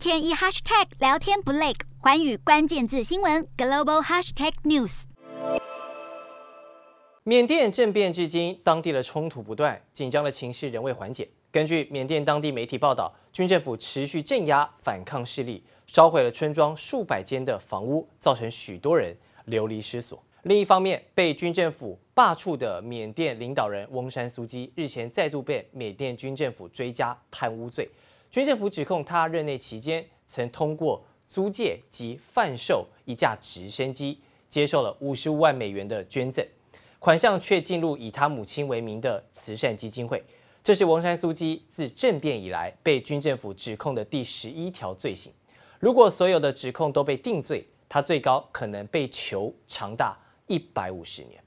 天一 hashtag 聊天不累，环宇关键字新闻 global hashtag news。缅甸政变至今，当地的冲突不断，紧张的情势仍未缓解。根据缅甸当地媒体报道，军政府持续镇压反抗势力，烧毁了村庄数百间的房屋，造成许多人流离失所。另一方面，被军政府罢黜的缅甸领导人翁山苏姬日前再度被缅甸军政府追加贪污罪。军政府指控他任内期间曾通过租借及贩售一架直升机，接受了五十五万美元的捐赠，款项却进入以他母亲为名的慈善基金会。这是王山苏基自政变以来被军政府指控的第十一条罪行。如果所有的指控都被定罪，他最高可能被囚长达一百五十年。